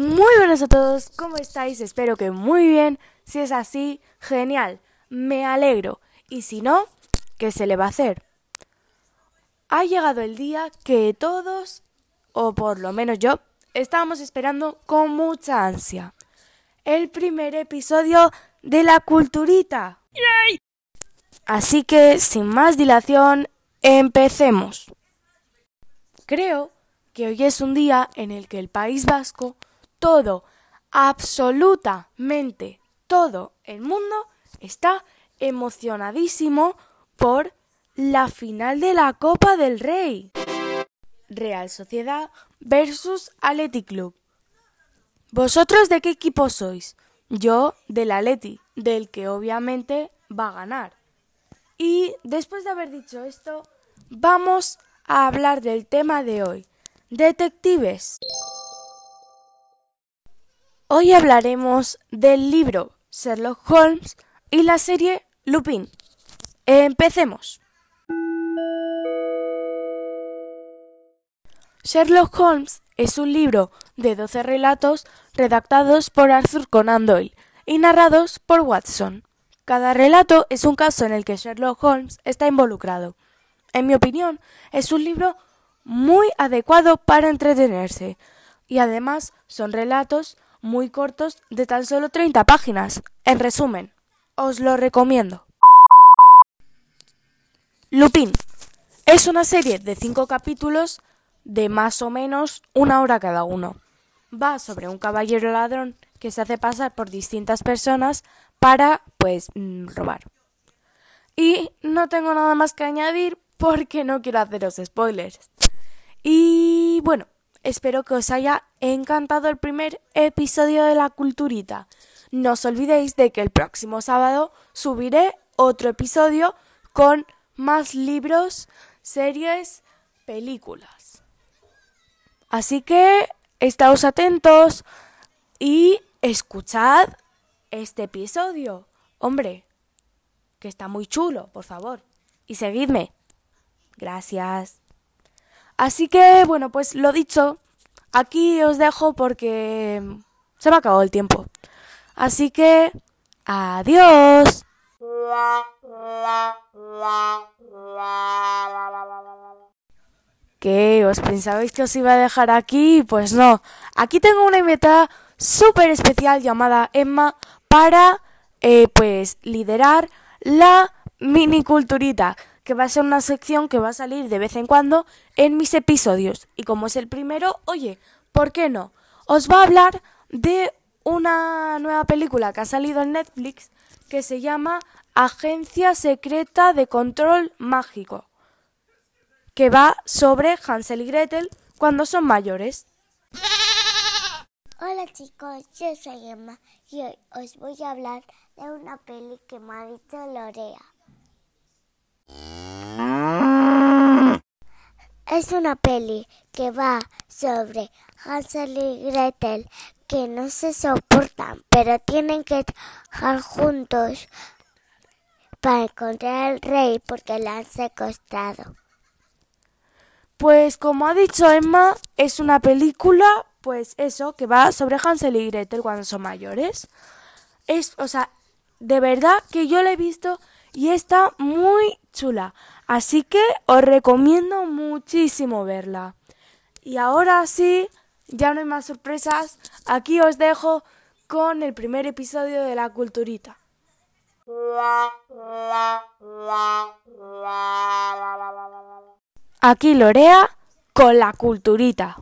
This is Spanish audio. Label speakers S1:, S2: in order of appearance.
S1: Muy buenas a todos, ¿cómo estáis? Espero que muy bien. Si es así, genial, me alegro. Y si no, ¿qué se le va a hacer? Ha llegado el día que todos, o por lo menos yo, estábamos esperando con mucha ansia. El primer episodio de la culturita. Así que, sin más dilación, empecemos. Creo que hoy es un día en el que el País Vasco, todo, absolutamente todo el mundo está emocionadísimo por la final de la Copa del Rey. Real Sociedad versus Athletic Club. ¿Vosotros de qué equipo sois? Yo del Atleti, del que obviamente va a ganar. Y después de haber dicho esto, vamos a hablar del tema de hoy, detectives. Hoy hablaremos del libro Sherlock Holmes y la serie Lupin. Empecemos. Sherlock Holmes es un libro de 12 relatos redactados por Arthur Conan Doyle y narrados por Watson. Cada relato es un caso en el que Sherlock Holmes está involucrado. En mi opinión, es un libro muy adecuado para entretenerse y además son relatos muy cortos de tan solo 30 páginas. En resumen, os lo recomiendo. Lupin es una serie de 5 capítulos de más o menos una hora cada uno. Va sobre un caballero ladrón que se hace pasar por distintas personas para, pues, mm, robar. Y no tengo nada más que añadir porque no quiero haceros spoilers. Y bueno, espero que os haya encantado el primer episodio de la culturita. No os olvidéis de que el próximo sábado subiré otro episodio con más libros, series, películas. Así que estáos atentos y escuchad este episodio. Hombre, que está muy chulo, por favor. Y seguidme. Gracias. Así que, bueno, pues lo dicho, aquí os dejo porque se me ha acabado el tiempo. Así que, adiós. ¿Qué? ¿Os pensabais que os iba a dejar aquí? Pues no. Aquí tengo una invitada súper especial llamada Emma para, eh, pues, liderar la miniculturita, que va a ser una sección que va a salir de vez en cuando en mis episodios. Y como es el primero, oye, ¿por qué no? Os va a hablar de una nueva película que ha salido en Netflix que se llama Agencia Secreta de Control Mágico que va sobre Hansel y Gretel cuando son mayores.
S2: Hola chicos, yo soy Emma y hoy os voy a hablar de una peli que me ha dicho Lorea. Es una peli que va sobre Hansel y Gretel que no se soportan, pero tienen que trabajar juntos para encontrar al rey porque la han secuestrado.
S1: Pues como ha dicho Emma, es una película, pues eso, que va sobre Hansel y Gretel cuando son mayores. Es, o sea, de verdad que yo la he visto y está muy chula. Así que os recomiendo muchísimo verla. Y ahora sí, ya no hay más sorpresas. Aquí os dejo con el primer episodio de La Culturita. Aquí Lorea con la culturita.